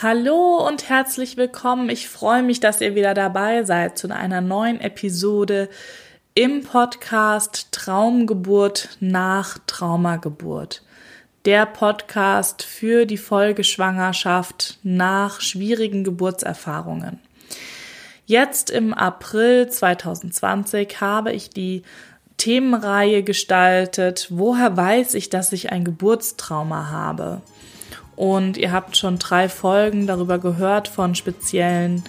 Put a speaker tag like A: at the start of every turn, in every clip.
A: Hallo und herzlich willkommen. Ich freue mich, dass ihr wieder dabei seid zu einer neuen Episode im Podcast Traumgeburt nach Traumageburt. Der Podcast für die Folgeschwangerschaft nach schwierigen Geburtserfahrungen. Jetzt im April 2020 habe ich die Themenreihe gestaltet. Woher weiß ich, dass ich ein Geburtstrauma habe? Und ihr habt schon drei Folgen darüber gehört von speziellen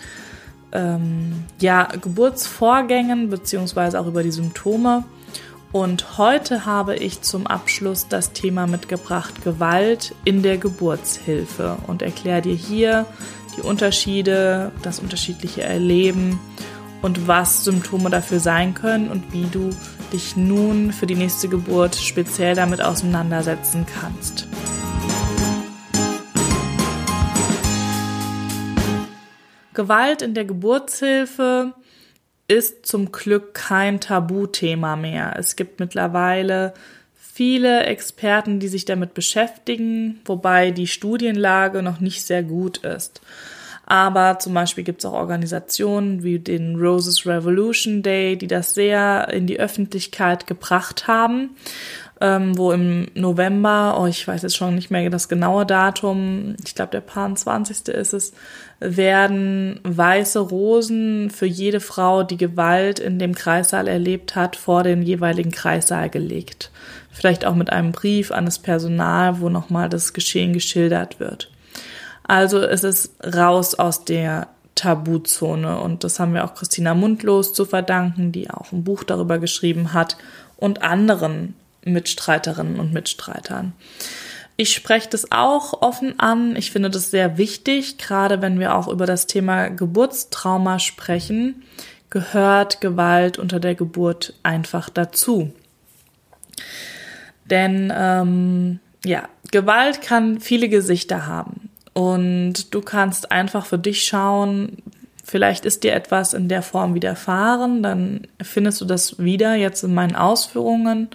A: ähm, ja, Geburtsvorgängen beziehungsweise auch über die Symptome. Und heute habe ich zum Abschluss das Thema mitgebracht Gewalt in der Geburtshilfe und erkläre dir hier die Unterschiede, das unterschiedliche Erleben und was Symptome dafür sein können und wie du dich nun für die nächste Geburt speziell damit auseinandersetzen kannst. Gewalt in der Geburtshilfe ist zum Glück kein Tabuthema mehr. Es gibt mittlerweile viele Experten, die sich damit beschäftigen, wobei die Studienlage noch nicht sehr gut ist. Aber zum Beispiel gibt es auch Organisationen wie den Roses Revolution Day, die das sehr in die Öffentlichkeit gebracht haben ähm, wo im November, oh, ich weiß jetzt schon nicht mehr das genaue Datum, ich glaube der Paar 20. ist es, werden weiße Rosen für jede Frau, die Gewalt in dem Kreissaal erlebt hat, vor den jeweiligen Kreissaal gelegt. Vielleicht auch mit einem Brief an das Personal, wo nochmal das Geschehen geschildert wird. Also es ist raus aus der Tabuzone und das haben wir auch Christina Mundlos zu verdanken, die auch ein Buch darüber geschrieben hat und anderen Mitstreiterinnen und Mitstreitern. Ich spreche das auch offen an. Ich finde das sehr wichtig, gerade wenn wir auch über das Thema Geburtstrauma sprechen, gehört Gewalt unter der Geburt einfach dazu. Denn ähm, ja, Gewalt kann viele Gesichter haben. Und du kannst einfach für dich schauen, vielleicht ist dir etwas in der Form widerfahren, dann findest du das wieder jetzt in meinen Ausführungen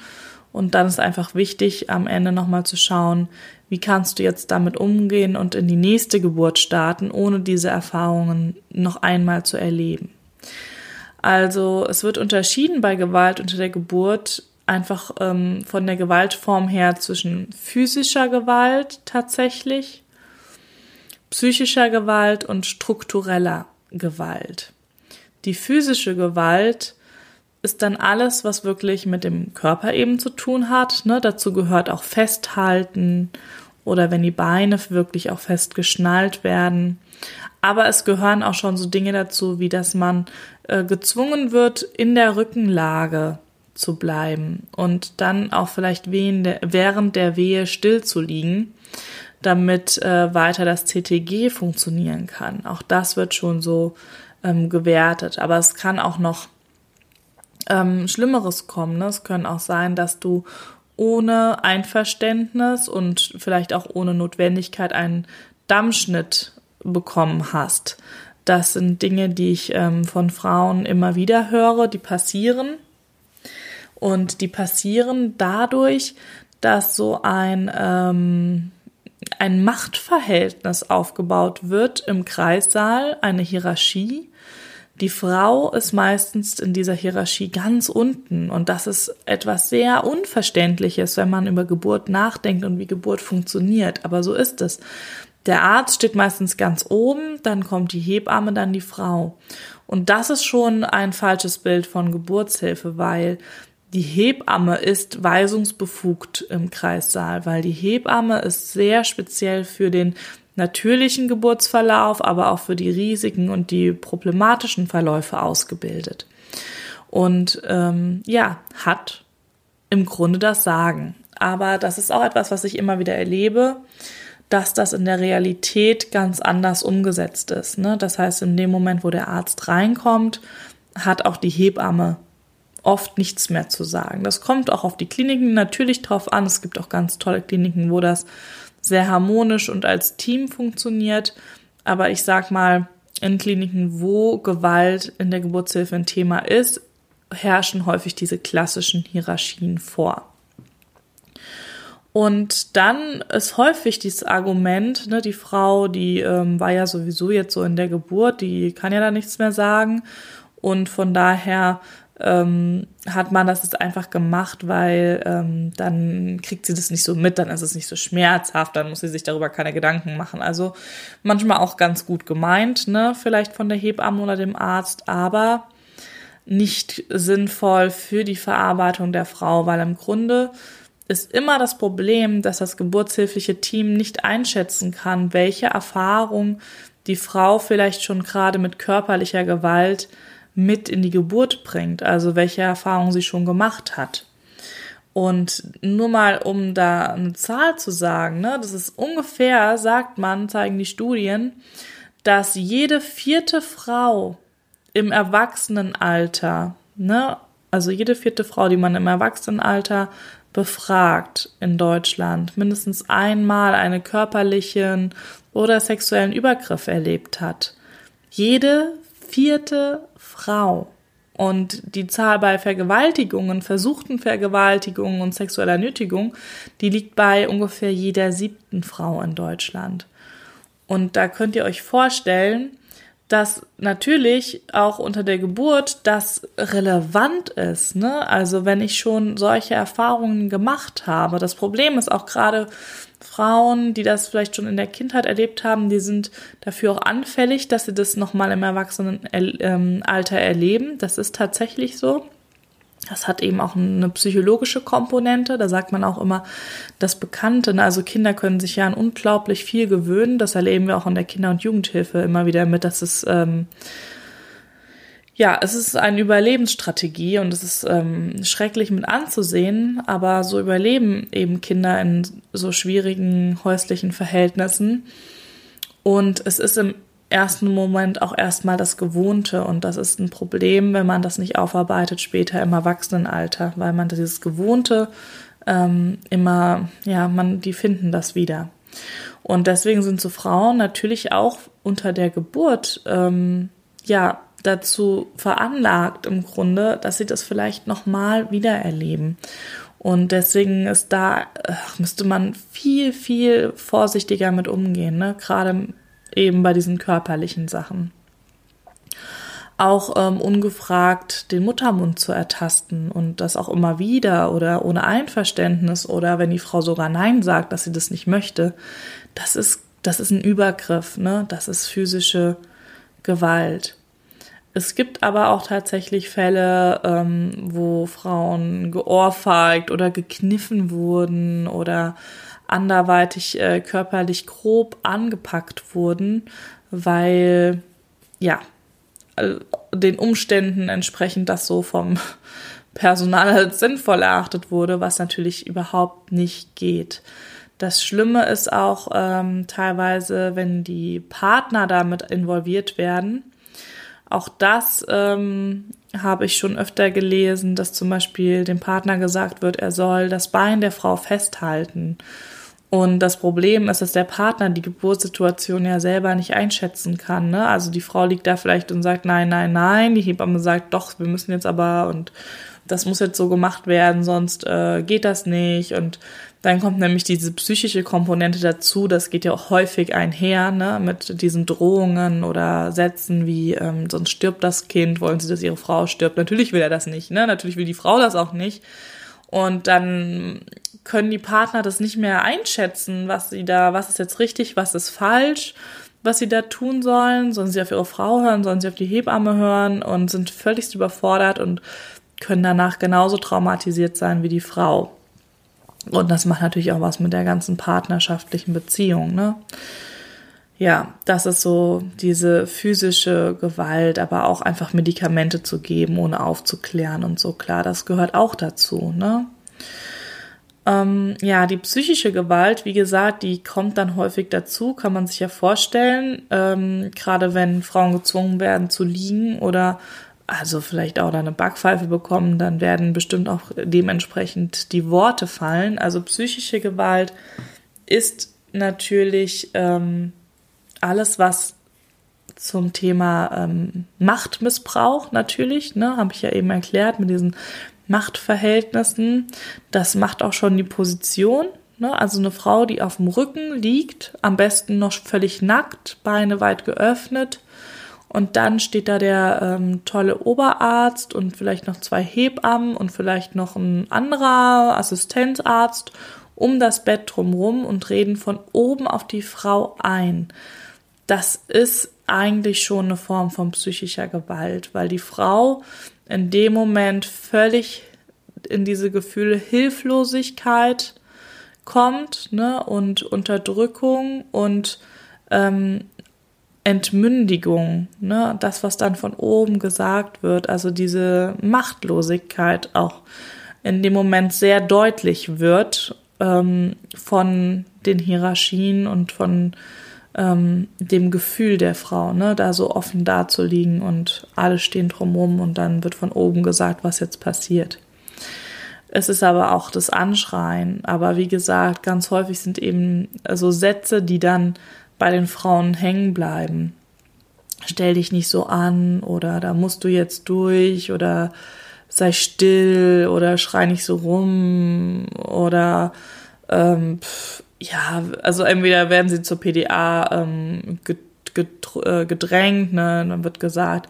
A: und dann ist einfach wichtig, am Ende nochmal zu schauen, wie kannst du jetzt damit umgehen und in die nächste Geburt starten, ohne diese Erfahrungen noch einmal zu erleben. Also es wird unterschieden bei Gewalt unter der Geburt einfach ähm, von der Gewaltform her zwischen physischer Gewalt tatsächlich, psychischer Gewalt und struktureller Gewalt. Die physische Gewalt ist dann alles, was wirklich mit dem Körper eben zu tun hat. Ne? Dazu gehört auch Festhalten oder wenn die Beine wirklich auch fest geschnallt werden. Aber es gehören auch schon so Dinge dazu, wie dass man äh, gezwungen wird, in der Rückenlage zu bleiben und dann auch vielleicht während der Wehe still zu liegen, damit äh, weiter das CTG funktionieren kann. Auch das wird schon so ähm, gewertet. Aber es kann auch noch ähm, Schlimmeres kommen. Ne? Es können auch sein, dass du ohne Einverständnis und vielleicht auch ohne Notwendigkeit einen Dammschnitt bekommen hast. Das sind Dinge, die ich ähm, von Frauen immer wieder höre, die passieren. Und die passieren dadurch, dass so ein, ähm, ein Machtverhältnis aufgebaut wird im Kreissaal, eine Hierarchie, die Frau ist meistens in dieser Hierarchie ganz unten und das ist etwas sehr Unverständliches, wenn man über Geburt nachdenkt und wie Geburt funktioniert. Aber so ist es. Der Arzt steht meistens ganz oben, dann kommt die Hebamme, dann die Frau. Und das ist schon ein falsches Bild von Geburtshilfe, weil die Hebamme ist weisungsbefugt im Kreissaal, weil die Hebamme ist sehr speziell für den natürlichen Geburtsverlauf, aber auch für die Risiken und die problematischen Verläufe ausgebildet. Und ähm, ja, hat im Grunde das Sagen. Aber das ist auch etwas, was ich immer wieder erlebe, dass das in der Realität ganz anders umgesetzt ist. Ne? Das heißt, in dem Moment, wo der Arzt reinkommt, hat auch die Hebamme oft nichts mehr zu sagen. Das kommt auch auf die Kliniken natürlich drauf an. Es gibt auch ganz tolle Kliniken, wo das sehr harmonisch und als Team funktioniert. Aber ich sag mal, in Kliniken, wo Gewalt in der Geburtshilfe ein Thema ist, herrschen häufig diese klassischen Hierarchien vor. Und dann ist häufig dieses Argument, ne, die Frau, die ähm, war ja sowieso jetzt so in der Geburt, die kann ja da nichts mehr sagen. Und von daher ähm, hat man das jetzt einfach gemacht, weil ähm, dann kriegt sie das nicht so mit, dann ist es nicht so schmerzhaft, dann muss sie sich darüber keine Gedanken machen. Also manchmal auch ganz gut gemeint, ne, vielleicht von der Hebamme oder dem Arzt, aber nicht sinnvoll für die Verarbeitung der Frau, weil im Grunde ist immer das Problem, dass das geburtshilfliche Team nicht einschätzen kann, welche Erfahrung die Frau vielleicht schon gerade mit körperlicher Gewalt mit in die Geburt bringt, also welche Erfahrungen sie schon gemacht hat. Und nur mal, um da eine Zahl zu sagen, ne, das ist ungefähr, sagt man, zeigen die Studien, dass jede vierte Frau im Erwachsenenalter, ne, also jede vierte Frau, die man im Erwachsenenalter befragt in Deutschland, mindestens einmal einen körperlichen oder sexuellen Übergriff erlebt hat. Jede vierte Frau. Und die Zahl bei Vergewaltigungen, versuchten Vergewaltigungen und sexueller Nötigung, die liegt bei ungefähr jeder siebten Frau in Deutschland. Und da könnt ihr euch vorstellen, dass natürlich auch unter der Geburt das relevant ist. Ne? Also wenn ich schon solche Erfahrungen gemacht habe. Das Problem ist auch gerade Frauen, die das vielleicht schon in der Kindheit erlebt haben, die sind dafür auch anfällig, dass sie das nochmal im Erwachsenenalter erleben. Das ist tatsächlich so. Das hat eben auch eine psychologische Komponente. Da sagt man auch immer das Bekannte. Ne? Also Kinder können sich ja an unglaublich viel gewöhnen. Das erleben wir auch in der Kinder- und Jugendhilfe immer wieder mit, dass es ähm, ja, es ist eine Überlebensstrategie und es ist ähm, schrecklich mit anzusehen, aber so überleben eben Kinder in so schwierigen häuslichen Verhältnissen. Und es ist im ersten Moment auch erstmal das Gewohnte und das ist ein Problem, wenn man das nicht aufarbeitet später im Erwachsenenalter, weil man dieses Gewohnte ähm, immer, ja, man, die finden das wieder. Und deswegen sind so Frauen natürlich auch unter der Geburt, ähm, ja, dazu veranlagt im Grunde, dass sie das vielleicht nochmal wieder erleben. Und deswegen ist da, müsste man viel, viel vorsichtiger mit umgehen, ne? gerade eben bei diesen körperlichen Sachen. Auch ähm, ungefragt den Muttermund zu ertasten und das auch immer wieder oder ohne Einverständnis oder wenn die Frau sogar Nein sagt, dass sie das nicht möchte, das ist, das ist ein Übergriff, ne? Das ist physische Gewalt. Es gibt aber auch tatsächlich Fälle, ähm, wo Frauen geohrfeigt oder gekniffen wurden oder anderweitig äh, körperlich grob angepackt wurden, weil ja den Umständen entsprechend das so vom Personal als sinnvoll erachtet wurde, was natürlich überhaupt nicht geht. Das Schlimme ist auch ähm, teilweise, wenn die Partner damit involviert werden, auch das ähm, habe ich schon öfter gelesen, dass zum Beispiel dem Partner gesagt wird, er soll das Bein der Frau festhalten. Und das Problem ist, dass der Partner die Geburtssituation ja selber nicht einschätzen kann. Ne? Also die Frau liegt da vielleicht und sagt, nein, nein, nein. Die Hebamme sagt, doch, wir müssen jetzt aber und das muss jetzt so gemacht werden, sonst äh, geht das nicht. Und dann kommt nämlich diese psychische Komponente dazu. Das geht ja auch häufig einher ne, mit diesen Drohungen oder Sätzen wie, ähm, sonst stirbt das Kind, wollen sie, dass ihre Frau stirbt. Natürlich will er das nicht. Ne? Natürlich will die Frau das auch nicht. Und dann können die Partner das nicht mehr einschätzen, was sie da, was ist jetzt richtig, was ist falsch, was sie da tun sollen. Sollen sie auf ihre Frau hören, sollen sie auf die Hebamme hören und sind völlig überfordert und können danach genauso traumatisiert sein wie die Frau. Und das macht natürlich auch was mit der ganzen partnerschaftlichen Beziehung, ne? Ja, das ist so diese physische Gewalt, aber auch einfach Medikamente zu geben, ohne aufzuklären und so. Klar, das gehört auch dazu, ne? Ähm, ja, die psychische Gewalt, wie gesagt, die kommt dann häufig dazu, kann man sich ja vorstellen. Ähm, gerade wenn Frauen gezwungen werden zu liegen oder also vielleicht auch eine Backpfeife bekommen, dann werden bestimmt auch dementsprechend die Worte fallen. Also psychische Gewalt ist natürlich ähm, alles, was zum Thema ähm, Machtmissbrauch natürlich, ne, habe ich ja eben erklärt, mit diesen Machtverhältnissen. Das macht auch schon die Position, Ne? Also eine Frau, die auf dem Rücken liegt, am besten noch völlig nackt, Beine weit geöffnet. Und dann steht da der ähm, tolle Oberarzt und vielleicht noch zwei Hebammen und vielleicht noch ein anderer Assistenzarzt um das Bett drumherum und reden von oben auf die Frau ein. Das ist eigentlich schon eine Form von psychischer Gewalt, weil die Frau in dem Moment völlig in diese Gefühle Hilflosigkeit kommt ne, und Unterdrückung und ähm, Entmündigung, ne, das, was dann von oben gesagt wird, also diese Machtlosigkeit auch in dem Moment sehr deutlich wird ähm, von den Hierarchien und von ähm, dem Gefühl der Frau, ne, da so offen dazuliegen und alle stehen drumherum und dann wird von oben gesagt, was jetzt passiert. Es ist aber auch das Anschreien. Aber wie gesagt, ganz häufig sind eben so Sätze, die dann bei den Frauen hängen bleiben. Stell dich nicht so an oder da musst du jetzt durch oder sei still oder schrei nicht so rum oder ähm, pf, ja, also entweder werden sie zur PDA ähm, äh, gedrängt, ne, dann wird gesagt,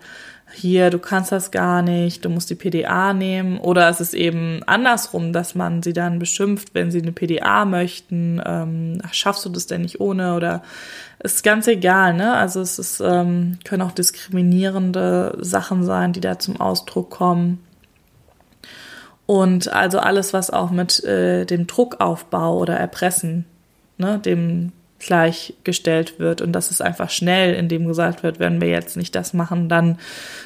A: hier, du kannst das gar nicht, du musst die PDA nehmen. Oder es ist eben andersrum, dass man sie dann beschimpft, wenn sie eine PDA möchten. Ähm, schaffst du das denn nicht ohne? Oder ist ganz egal, ne? Also es ist, ähm, können auch diskriminierende Sachen sein, die da zum Ausdruck kommen. Und also alles, was auch mit äh, dem Druckaufbau oder Erpressen, ne, dem gleichgestellt wird und dass es einfach schnell, indem gesagt wird, wenn wir jetzt nicht das machen, dann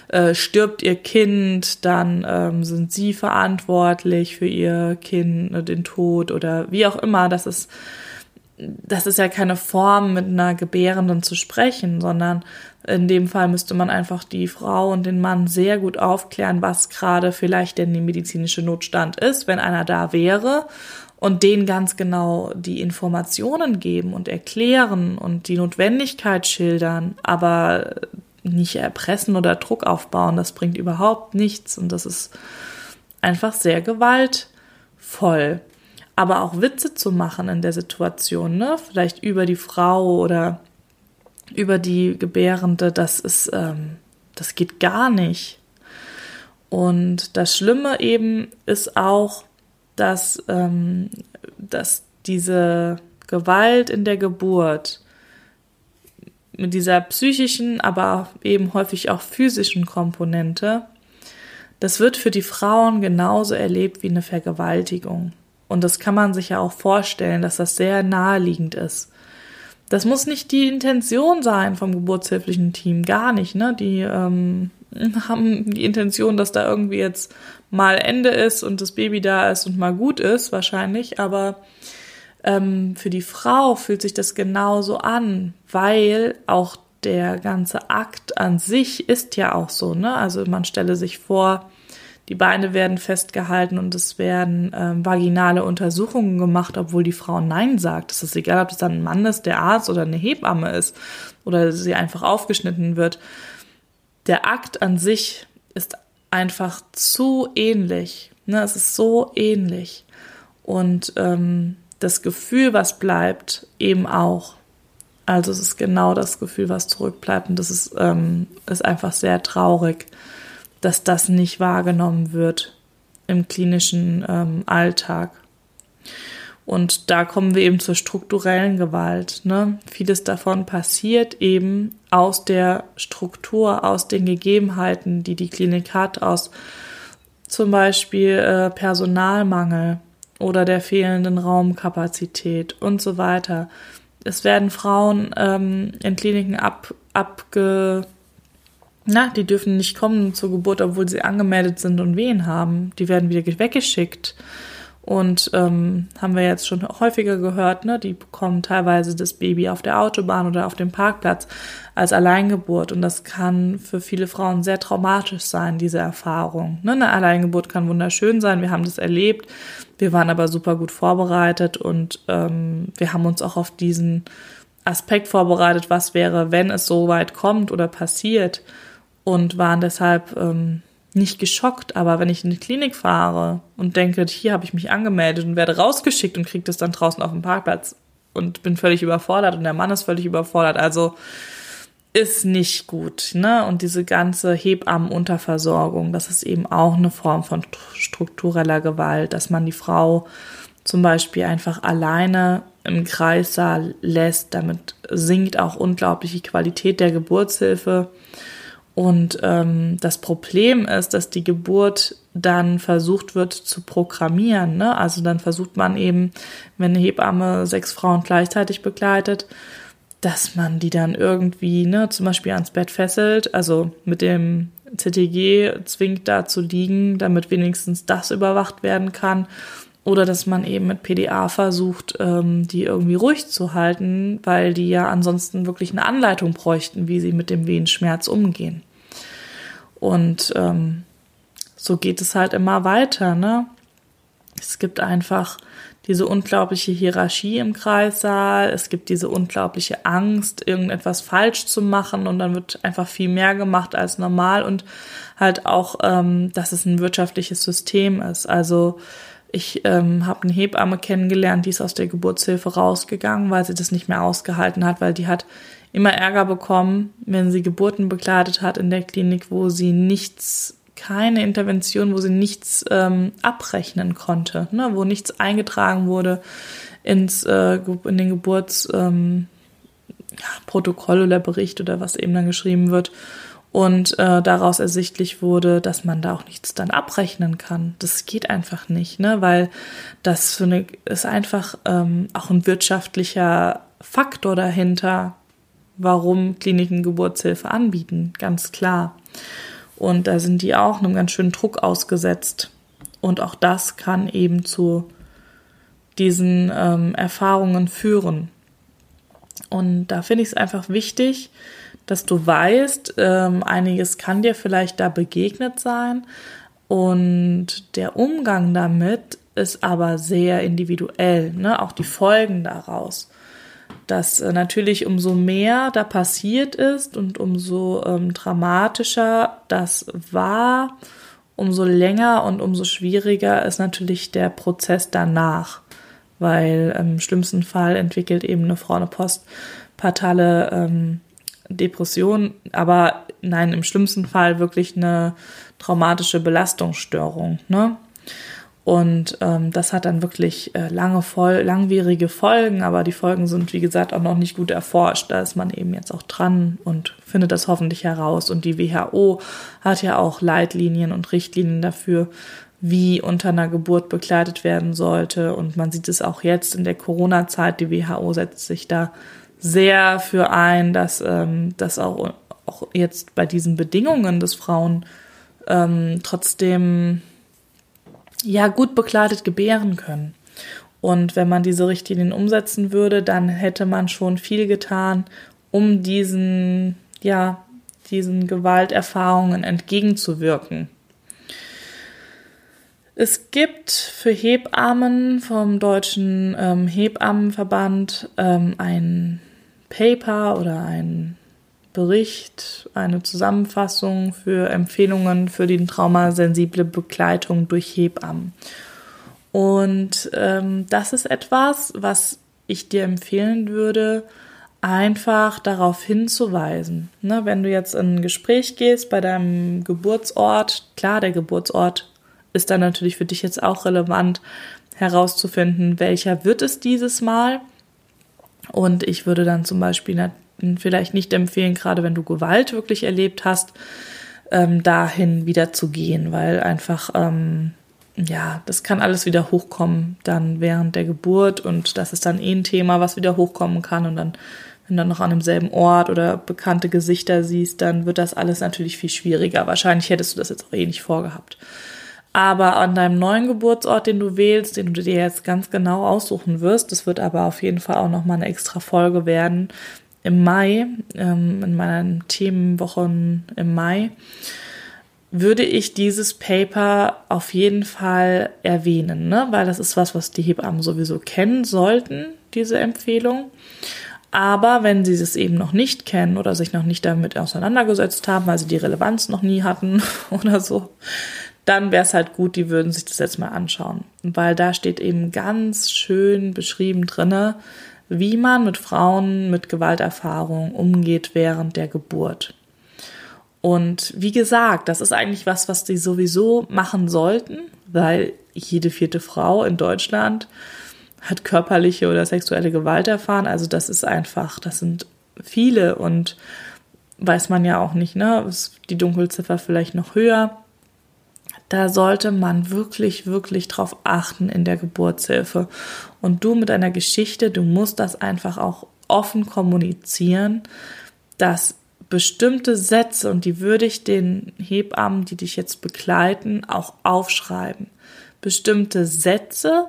A: äh, stirbt ihr Kind, dann ähm, sind sie verantwortlich für ihr Kind, äh, den Tod oder wie auch immer. Das ist, das ist ja keine Form, mit einer Gebärenden zu sprechen, sondern in dem Fall müsste man einfach die Frau und den Mann sehr gut aufklären, was gerade vielleicht denn die medizinische Notstand ist, wenn einer da wäre und denen ganz genau die Informationen geben und erklären und die Notwendigkeit schildern, aber nicht erpressen oder Druck aufbauen, das bringt überhaupt nichts und das ist einfach sehr gewaltvoll. Aber auch Witze zu machen in der Situation, ne? Vielleicht über die Frau oder über die Gebärende, das ist, ähm, das geht gar nicht. Und das Schlimme eben ist auch, dass, ähm, dass diese Gewalt in der Geburt mit dieser psychischen, aber eben häufig auch physischen Komponente, das wird für die Frauen genauso erlebt wie eine Vergewaltigung. Und das kann man sich ja auch vorstellen, dass das sehr naheliegend ist. Das muss nicht die Intention sein vom geburtshilflichen Team, gar nicht. Ne? Die ähm, haben die Intention, dass da irgendwie jetzt mal Ende ist und das Baby da ist und mal gut ist, wahrscheinlich. Aber ähm, für die Frau fühlt sich das genauso an, weil auch der ganze Akt an sich ist ja auch so, ne? Also man stelle sich vor, die Beine werden festgehalten und es werden ähm, vaginale Untersuchungen gemacht, obwohl die Frau Nein sagt. Es ist egal, ob es dann ein Mann ist, der Arzt oder eine Hebamme ist oder sie einfach aufgeschnitten wird. Der Akt an sich ist einfach zu ähnlich. Ne? Es ist so ähnlich. Und ähm, das Gefühl, was bleibt, eben auch. Also es ist genau das Gefühl, was zurückbleibt. Und das ist, ähm, ist einfach sehr traurig, dass das nicht wahrgenommen wird im klinischen ähm, Alltag. Und da kommen wir eben zur strukturellen Gewalt. Ne? Vieles davon passiert eben aus der Struktur, aus den Gegebenheiten, die die Klinik hat, aus zum Beispiel äh, Personalmangel oder der fehlenden Raumkapazität und so weiter. Es werden Frauen ähm, in Kliniken ab, abge, na, die dürfen nicht kommen zur Geburt, obwohl sie angemeldet sind und Wehen haben. Die werden wieder weggeschickt. Und ähm, haben wir jetzt schon häufiger gehört, ne? die bekommen teilweise das Baby auf der Autobahn oder auf dem Parkplatz als Alleingeburt. Und das kann für viele Frauen sehr traumatisch sein, diese Erfahrung. Ne? Eine Alleingeburt kann wunderschön sein, wir haben das erlebt. Wir waren aber super gut vorbereitet und ähm, wir haben uns auch auf diesen Aspekt vorbereitet, was wäre, wenn es so weit kommt oder passiert und waren deshalb ähm, nicht geschockt, aber wenn ich in die Klinik fahre und denke, hier habe ich mich angemeldet und werde rausgeschickt und kriege das dann draußen auf dem Parkplatz und bin völlig überfordert und der Mann ist völlig überfordert, also ist nicht gut, ne? Und diese ganze Hebammenunterversorgung, das ist eben auch eine Form von struktureller Gewalt, dass man die Frau zum Beispiel einfach alleine im Kreissaal lässt. Damit sinkt auch unglaublich die Qualität der Geburtshilfe. Und ähm, das Problem ist, dass die Geburt dann versucht wird zu programmieren. Ne? Also dann versucht man eben, wenn eine Hebamme sechs Frauen gleichzeitig begleitet, dass man die dann irgendwie, ne, zum Beispiel ans Bett fesselt, also mit dem CTG zwingt da zu liegen, damit wenigstens das überwacht werden kann. Oder dass man eben mit PDA versucht, ähm, die irgendwie ruhig zu halten, weil die ja ansonsten wirklich eine Anleitung bräuchten, wie sie mit dem Wehenschmerz umgehen. Und ähm, so geht es halt immer weiter, ne? Es gibt einfach diese unglaubliche Hierarchie im Kreissaal, es gibt diese unglaubliche Angst, irgendetwas falsch zu machen und dann wird einfach viel mehr gemacht als normal und halt auch, ähm, dass es ein wirtschaftliches System ist. Also ich ähm, habe eine Hebamme kennengelernt, die ist aus der Geburtshilfe rausgegangen, weil sie das nicht mehr ausgehalten hat, weil die hat immer Ärger bekommen, wenn sie Geburten begleitet hat in der Klinik, wo sie nichts, keine Intervention, wo sie nichts ähm, abrechnen konnte, ne, wo nichts eingetragen wurde ins äh, in den Geburtsprotokoll ähm, oder Bericht oder was eben dann geschrieben wird und äh, daraus ersichtlich wurde, dass man da auch nichts dann abrechnen kann. Das geht einfach nicht, ne? Weil das für eine ist einfach ähm, auch ein wirtschaftlicher Faktor dahinter, warum Kliniken Geburtshilfe anbieten, ganz klar. Und da sind die auch einem ganz schönen Druck ausgesetzt. Und auch das kann eben zu diesen ähm, Erfahrungen führen. Und da finde ich es einfach wichtig, dass du weißt, ähm, einiges kann dir vielleicht da begegnet sein und der Umgang damit ist aber sehr individuell, ne? auch die Folgen daraus. Dass äh, natürlich umso mehr da passiert ist und umso ähm, dramatischer das war, umso länger und umso schwieriger ist natürlich der Prozess danach. Weil im schlimmsten Fall entwickelt eben eine Frau eine postpartale ähm, Depression, aber nein, im schlimmsten Fall wirklich eine traumatische Belastungsstörung. Ne? Und ähm, das hat dann wirklich äh, lange, voll, langwierige Folgen, aber die Folgen sind, wie gesagt, auch noch nicht gut erforscht. Da ist man eben jetzt auch dran und findet das hoffentlich heraus. Und die WHO hat ja auch Leitlinien und Richtlinien dafür, wie unter einer Geburt begleitet werden sollte. Und man sieht es auch jetzt in der Corona-Zeit. Die WHO setzt sich da sehr für ein, dass ähm, das auch, auch jetzt bei diesen Bedingungen des Frauen ähm, trotzdem ja gut begleitet gebären können. Und wenn man diese Richtlinien umsetzen würde, dann hätte man schon viel getan, um diesen, ja, diesen Gewalterfahrungen entgegenzuwirken. Es gibt für Hebammen vom Deutschen ähm, Hebammenverband ähm, ein Paper oder ein Bericht, eine Zusammenfassung für Empfehlungen für die traumasensible Begleitung durch Hebammen. Und ähm, das ist etwas, was ich dir empfehlen würde, einfach darauf hinzuweisen. Ne, wenn du jetzt in ein Gespräch gehst bei deinem Geburtsort, klar, der Geburtsort ist dann natürlich für dich jetzt auch relevant herauszufinden, welcher wird es dieses Mal und ich würde dann zum Beispiel vielleicht nicht empfehlen, gerade wenn du Gewalt wirklich erlebt hast, ähm, dahin wieder zu gehen, weil einfach, ähm, ja, das kann alles wieder hochkommen dann während der Geburt und das ist dann eh ein Thema, was wieder hochkommen kann und dann, wenn du dann noch an demselben Ort oder bekannte Gesichter siehst, dann wird das alles natürlich viel schwieriger. Wahrscheinlich hättest du das jetzt auch eh nicht vorgehabt. Aber an deinem neuen Geburtsort, den du wählst, den du dir jetzt ganz genau aussuchen wirst, das wird aber auf jeden Fall auch nochmal eine extra Folge werden im Mai, ähm, in meinen Themenwochen im Mai, würde ich dieses Paper auf jeden Fall erwähnen, ne? weil das ist was, was die Hebammen sowieso kennen sollten, diese Empfehlung. Aber wenn sie es eben noch nicht kennen oder sich noch nicht damit auseinandergesetzt haben, weil sie die Relevanz noch nie hatten oder so, dann wäre es halt gut, die würden sich das jetzt mal anschauen. Weil da steht eben ganz schön beschrieben drinne, wie man mit Frauen mit Gewalterfahrung umgeht während der Geburt. Und wie gesagt, das ist eigentlich was, was die sowieso machen sollten, weil jede vierte Frau in Deutschland hat körperliche oder sexuelle Gewalt erfahren. Also das ist einfach, das sind viele und weiß man ja auch nicht, ne? Ist die Dunkelziffer vielleicht noch höher. Da sollte man wirklich, wirklich drauf achten in der Geburtshilfe. Und du mit deiner Geschichte, du musst das einfach auch offen kommunizieren, dass bestimmte Sätze, und die würde ich den Hebammen, die dich jetzt begleiten, auch aufschreiben. Bestimmte Sätze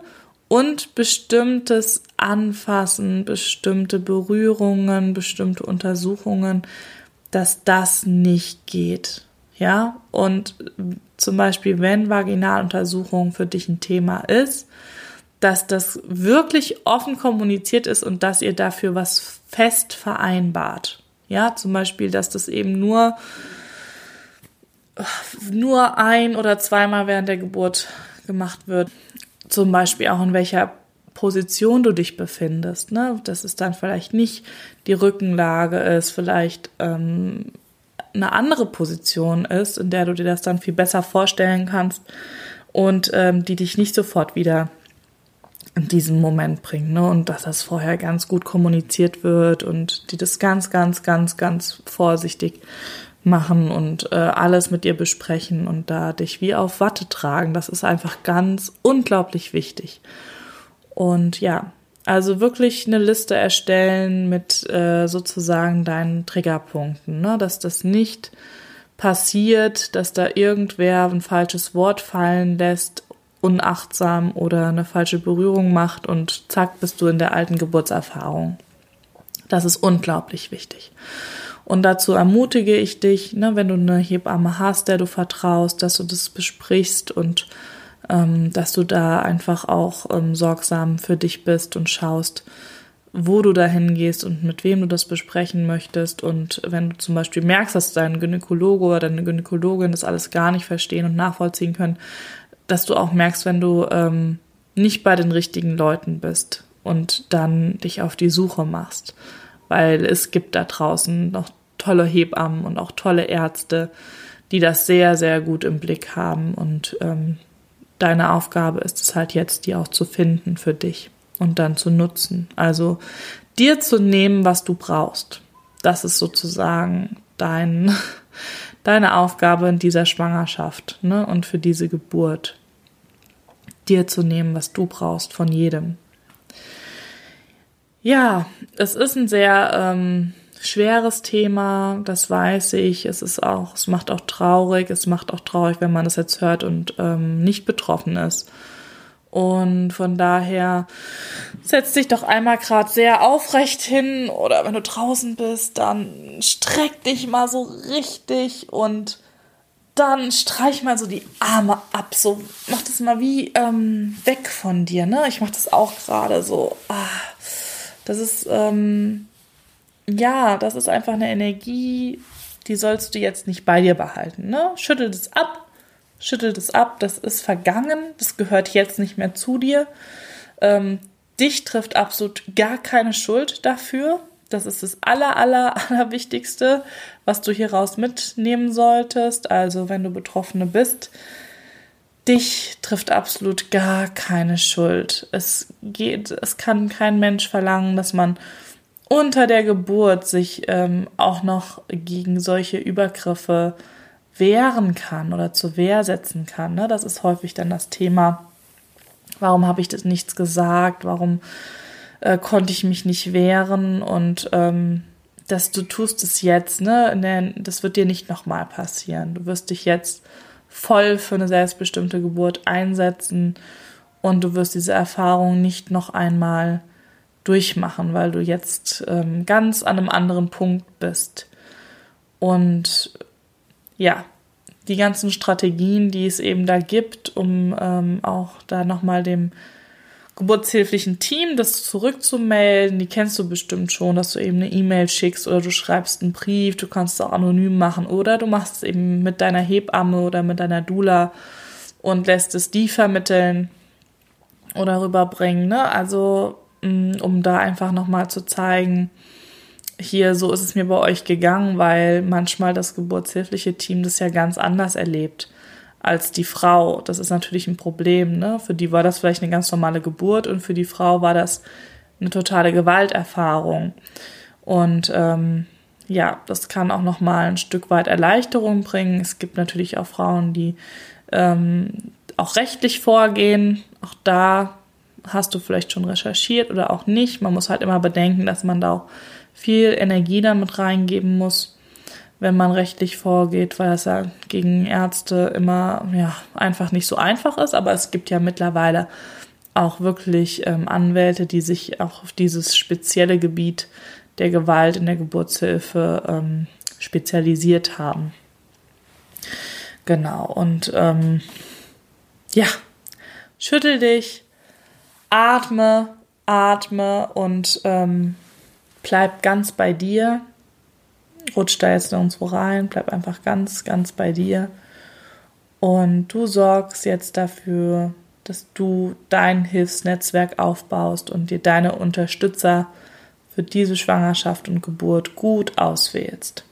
A: und bestimmtes Anfassen, bestimmte Berührungen, bestimmte Untersuchungen, dass das nicht geht. Ja, und zum Beispiel, wenn Vaginaluntersuchung für dich ein Thema ist, dass das wirklich offen kommuniziert ist und dass ihr dafür was fest vereinbart. Ja, zum Beispiel, dass das eben nur, nur ein oder zweimal während der Geburt gemacht wird. Zum Beispiel auch in welcher Position du dich befindest. Ne? Dass es dann vielleicht nicht die Rückenlage ist, vielleicht ähm, eine andere Position ist, in der du dir das dann viel besser vorstellen kannst und ähm, die dich nicht sofort wieder in diesen Moment bringen. Ne? Und dass das vorher ganz gut kommuniziert wird und die das ganz, ganz, ganz, ganz vorsichtig machen und äh, alles mit dir besprechen und da dich wie auf Watte tragen. Das ist einfach ganz unglaublich wichtig. Und ja, also wirklich eine Liste erstellen mit äh, sozusagen deinen Triggerpunkten, ne? dass das nicht passiert, dass da irgendwer ein falsches Wort fallen lässt unachtsam oder eine falsche Berührung macht und zack, bist du in der alten Geburtserfahrung. Das ist unglaublich wichtig. Und dazu ermutige ich dich, ne, wenn du eine Hebamme hast, der du vertraust, dass du das besprichst und dass du da einfach auch ähm, sorgsam für dich bist und schaust, wo du dahin gehst und mit wem du das besprechen möchtest. Und wenn du zum Beispiel merkst, dass dein Gynäkologe oder deine Gynäkologin das alles gar nicht verstehen und nachvollziehen können, dass du auch merkst, wenn du ähm, nicht bei den richtigen Leuten bist und dann dich auf die Suche machst. Weil es gibt da draußen noch tolle Hebammen und auch tolle Ärzte, die das sehr, sehr gut im Blick haben. Und ähm, deine Aufgabe ist es halt jetzt, die auch zu finden für dich und dann zu nutzen. Also dir zu nehmen, was du brauchst. Das ist sozusagen dein, deine Aufgabe in dieser Schwangerschaft ne? und für diese Geburt dir zu nehmen, was du brauchst von jedem. Ja, es ist ein sehr ähm, schweres Thema, das weiß ich. Es ist auch, es macht auch traurig, es macht auch traurig, wenn man das jetzt hört und ähm, nicht betroffen ist. Und von daher setz dich doch einmal gerade sehr aufrecht hin oder wenn du draußen bist, dann streck dich mal so richtig und dann streich mal so die Arme ab, so mach das mal wie ähm, weg von dir, ne? Ich mach das auch gerade so. Ah, das ist ähm, ja, das ist einfach eine Energie, die sollst du jetzt nicht bei dir behalten, ne? Schüttel das ab, schüttel das ab, das ist vergangen, das gehört jetzt nicht mehr zu dir. Ähm, dich trifft absolut gar keine Schuld dafür. Das ist das aller, aller, aller Wichtigste, was du hieraus mitnehmen solltest. Also, wenn du Betroffene bist, dich trifft absolut gar keine Schuld. Es geht, es kann kein Mensch verlangen, dass man unter der Geburt sich ähm, auch noch gegen solche Übergriffe wehren kann oder zur Wehr setzen kann. Ne? Das ist häufig dann das Thema. Warum habe ich das nichts gesagt? Warum äh, konnte ich mich nicht wehren und ähm, dass du tust es jetzt, ne? Der, das wird dir nicht nochmal passieren. Du wirst dich jetzt voll für eine selbstbestimmte Geburt einsetzen und du wirst diese Erfahrung nicht noch einmal durchmachen, weil du jetzt ähm, ganz an einem anderen Punkt bist. Und ja, die ganzen Strategien, die es eben da gibt, um ähm, auch da nochmal dem geburtshilflichen Team, das zurückzumelden. Die kennst du bestimmt schon, dass du eben eine E-Mail schickst oder du schreibst einen Brief, du kannst es auch anonym machen oder du machst es eben mit deiner Hebamme oder mit deiner Dula und lässt es die vermitteln oder rüberbringen. Ne? Also um da einfach nochmal zu zeigen, hier, so ist es mir bei euch gegangen, weil manchmal das geburtshilfliche Team das ja ganz anders erlebt als die Frau. Das ist natürlich ein Problem. Ne? Für die war das vielleicht eine ganz normale Geburt und für die Frau war das eine totale Gewalterfahrung. Und ähm, ja, das kann auch noch mal ein Stück weit Erleichterung bringen. Es gibt natürlich auch Frauen, die ähm, auch rechtlich vorgehen. Auch da hast du vielleicht schon recherchiert oder auch nicht. Man muss halt immer bedenken, dass man da auch viel Energie damit reingeben muss wenn man rechtlich vorgeht, weil es ja gegen Ärzte immer ja einfach nicht so einfach ist. Aber es gibt ja mittlerweile auch wirklich ähm, Anwälte, die sich auch auf dieses spezielle Gebiet der Gewalt in der Geburtshilfe ähm, spezialisiert haben. Genau, und ähm, ja, schüttel dich, atme, atme und ähm, bleib ganz bei dir rutsch da jetzt nirgendwo rein, bleib einfach ganz, ganz bei dir. Und du sorgst jetzt dafür, dass du dein Hilfsnetzwerk aufbaust und dir deine Unterstützer für diese Schwangerschaft und Geburt gut auswählst.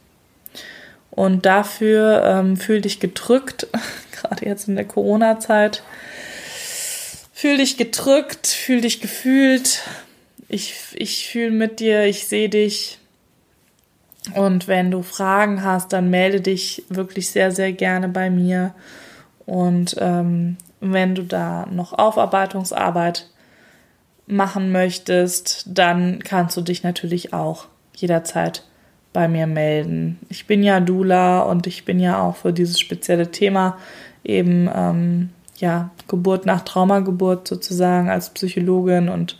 A: Und dafür ähm, fühl dich gedrückt, gerade jetzt in der Corona-Zeit. Fühl dich gedrückt, fühl dich gefühlt. Ich, ich fühle mit dir, ich sehe dich. Und wenn du Fragen hast, dann melde dich wirklich sehr, sehr gerne bei mir. Und ähm, wenn du da noch Aufarbeitungsarbeit machen möchtest, dann kannst du dich natürlich auch jederzeit bei mir melden. Ich bin ja Dula und ich bin ja auch für dieses spezielle Thema eben ähm, ja Geburt nach Traumageburt sozusagen als Psychologin und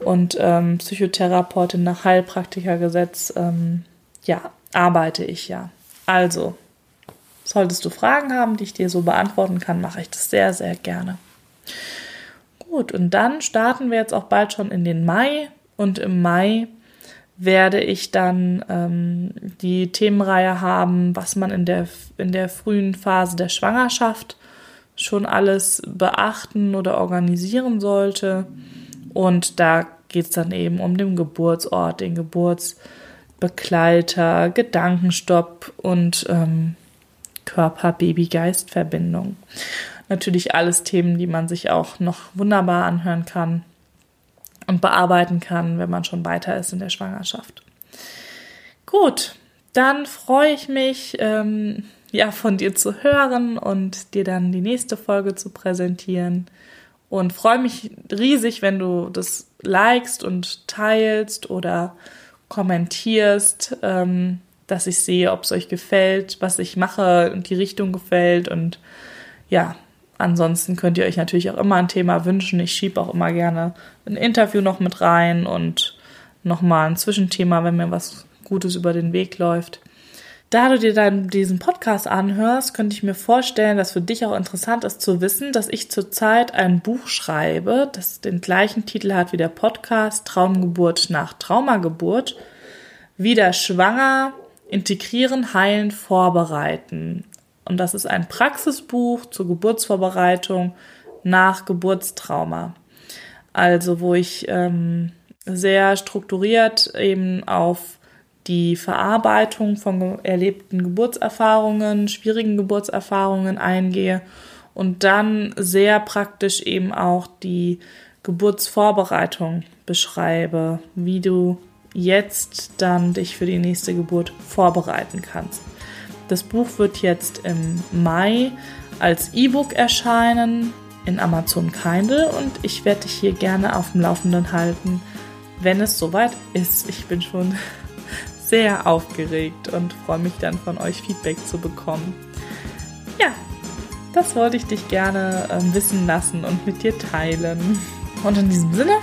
A: und ähm, Psychotherapeutin nach Heilpraktikergesetz, ähm, ja, arbeite ich ja. Also, solltest du Fragen haben, die ich dir so beantworten kann, mache ich das sehr, sehr gerne. Gut, und dann starten wir jetzt auch bald schon in den Mai und im Mai werde ich dann ähm, die Themenreihe haben, was man in der, in der frühen Phase der Schwangerschaft schon alles beachten oder organisieren sollte. Und da geht es dann eben um den Geburtsort, den Geburtsbegleiter, Gedankenstopp und ähm, Körper-Baby-Geist-Verbindung. Natürlich alles Themen, die man sich auch noch wunderbar anhören kann und bearbeiten kann, wenn man schon weiter ist in der Schwangerschaft. Gut, dann freue ich mich, ähm, ja, von dir zu hören und dir dann die nächste Folge zu präsentieren und freue mich riesig, wenn du das likest und teilst oder kommentierst, ähm, dass ich sehe, ob es euch gefällt, was ich mache und die Richtung gefällt. Und ja, ansonsten könnt ihr euch natürlich auch immer ein Thema wünschen. Ich schiebe auch immer gerne ein Interview noch mit rein und nochmal ein Zwischenthema, wenn mir was Gutes über den Weg läuft. Da du dir dann diesen Podcast anhörst, könnte ich mir vorstellen, dass für dich auch interessant ist zu wissen, dass ich zurzeit ein Buch schreibe, das den gleichen Titel hat wie der Podcast Traumgeburt nach Traumageburt. Wieder schwanger, integrieren, heilen, vorbereiten. Und das ist ein Praxisbuch zur Geburtsvorbereitung nach Geburtstrauma. Also wo ich ähm, sehr strukturiert eben auf die Verarbeitung von erlebten Geburtserfahrungen, schwierigen Geburtserfahrungen eingehe und dann sehr praktisch eben auch die Geburtsvorbereitung beschreibe, wie du jetzt dann dich für die nächste Geburt vorbereiten kannst. Das Buch wird jetzt im Mai als E-Book erscheinen in Amazon Kindle und ich werde dich hier gerne auf dem Laufenden halten, wenn es soweit ist. Ich bin schon sehr aufgeregt und freue mich dann von euch Feedback zu bekommen. Ja, das wollte ich dich gerne äh, wissen lassen und mit dir teilen. Und in diesem Sinne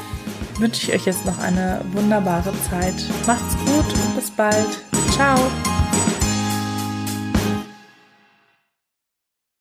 A: wünsche ich euch jetzt noch eine wunderbare Zeit. Macht's gut bis bald. Ciao.